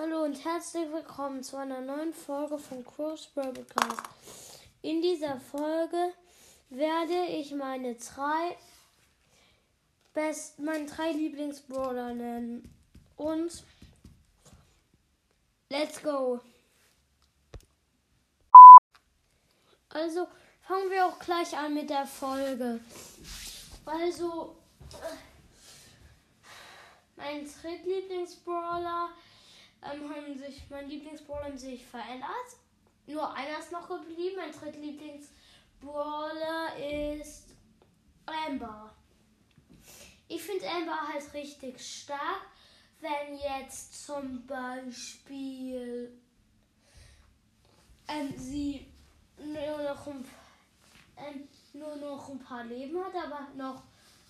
Hallo und herzlich willkommen zu einer neuen Folge von Cross Podcast. In dieser Folge werde ich meine drei best meine drei Lieblingsbrawler nennen und let's go. Also fangen wir auch gleich an mit der Folge. Also mein drittlieblingsbrawler ähm, haben sich, mein Lieblingsbrawler sich verändert. Nur einer ist noch geblieben. Mein drittlieblingsbrawler ist Amber. Ich finde Amber halt richtig stark, wenn jetzt zum Beispiel ähm, sie nur noch, ein, ähm, nur noch ein paar Leben hat, aber noch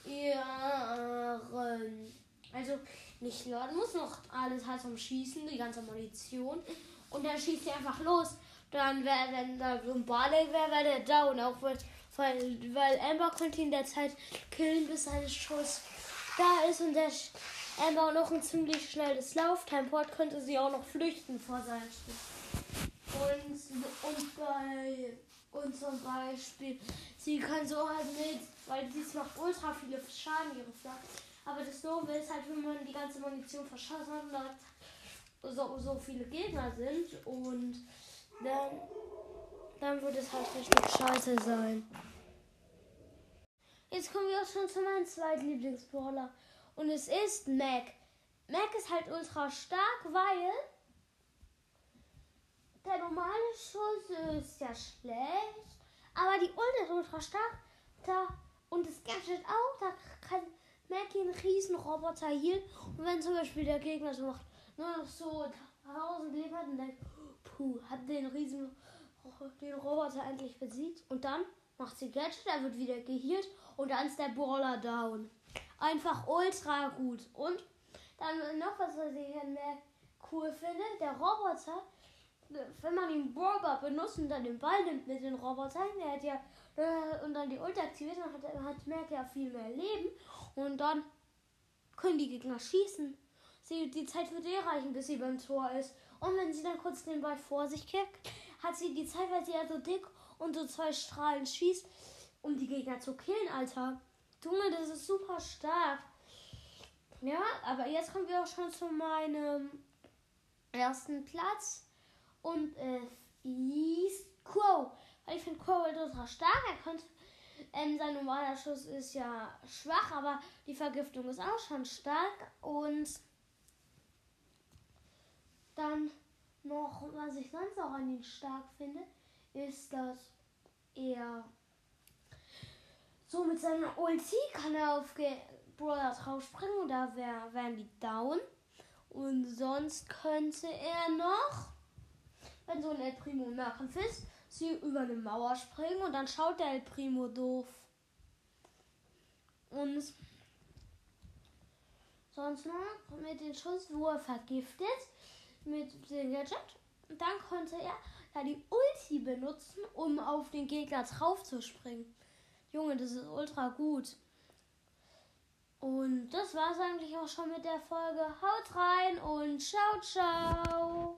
ihren also nicht laden muss noch alles halt zum Schießen, die ganze Munition. Und dann schießt sie einfach los. Dann wäre, wenn da so ein Barley wäre, wäre der down. Auch weil, weil, weil Amber könnte ihn derzeit killen, bis sein Schuss da ist. Und der Amber auch noch ein ziemlich schnelles Lauftempo hat, könnte sie auch noch flüchten vor seinem Schuss. Und, und bei und zum Beispiel, sie kann so halt mit, weil sie macht ultra viele Schaden, ihre Flagge. Aber das Doofe ist halt, wenn man die ganze Munition verschossen hat da so, so viele Gegner sind und dann, dann wird es halt richtig scheiße sein. Jetzt kommen wir auch schon zu meinem zweiten Lieblingsbrawler. Und es ist Mac. Mac ist halt ultra stark, weil der normale Schuss ist ja schlecht. Aber die Ult ist ultra stark. Da, und das Gadget auch. Da kann Mackie einen riesen Roboter hier. Und wenn zum Beispiel der Gegner so macht, nur noch so 1000 Leben hat und denkt, puh, hat den riesen den Roboter endlich besiegt. Und dann macht sie Gadget, er wird wieder geheilt und dann ist der Brawler down. Einfach ultra gut. Und dann noch was, was ich mehr cool finde, der Roboter, wenn man den Brawler benutzt und dann den Ball nimmt mit den Robotern, der hat ja und dann die Ulti aktiviert, dann hat, hat Merk ja viel mehr Leben und dann können die Gegner schießen. Sie, die Zeit wird eh reichen, bis sie beim Tor ist. Und wenn sie dann kurz den Ball vor sich kickt, hat sie die Zeit, weil sie ja so dick und so zwei Strahlen schießt, um die Gegner zu killen, Alter. Junge, das ist super stark. Ja, aber jetzt kommen wir auch schon zu meinem ersten Platz. Und es ist Crow. Weil ich finde Crow ultra stark. Er könnte ähm, sein normaler Schuss ist ja schwach, aber die Vergiftung ist auch schon stark. Und dann noch, was ich sonst auch an ihn stark finde, ist, dass er so mit seiner Ulti kann er auf Ge Brawler drauf springen und da wär, wären die down. Und sonst könnte er noch, wenn so ein El Primo Nahkampf ist, sie über eine Mauer springen und dann schaut der El Primo doof. Und sonst noch mit dem Schuss, wo er vergiftet, mit dem Gadget. Und dann konnte er da die Ulti benutzen, um auf den Gegner drauf zu springen. Junge, das ist ultra gut. Und das war's eigentlich auch schon mit der Folge. Haut rein und ciao, ciao.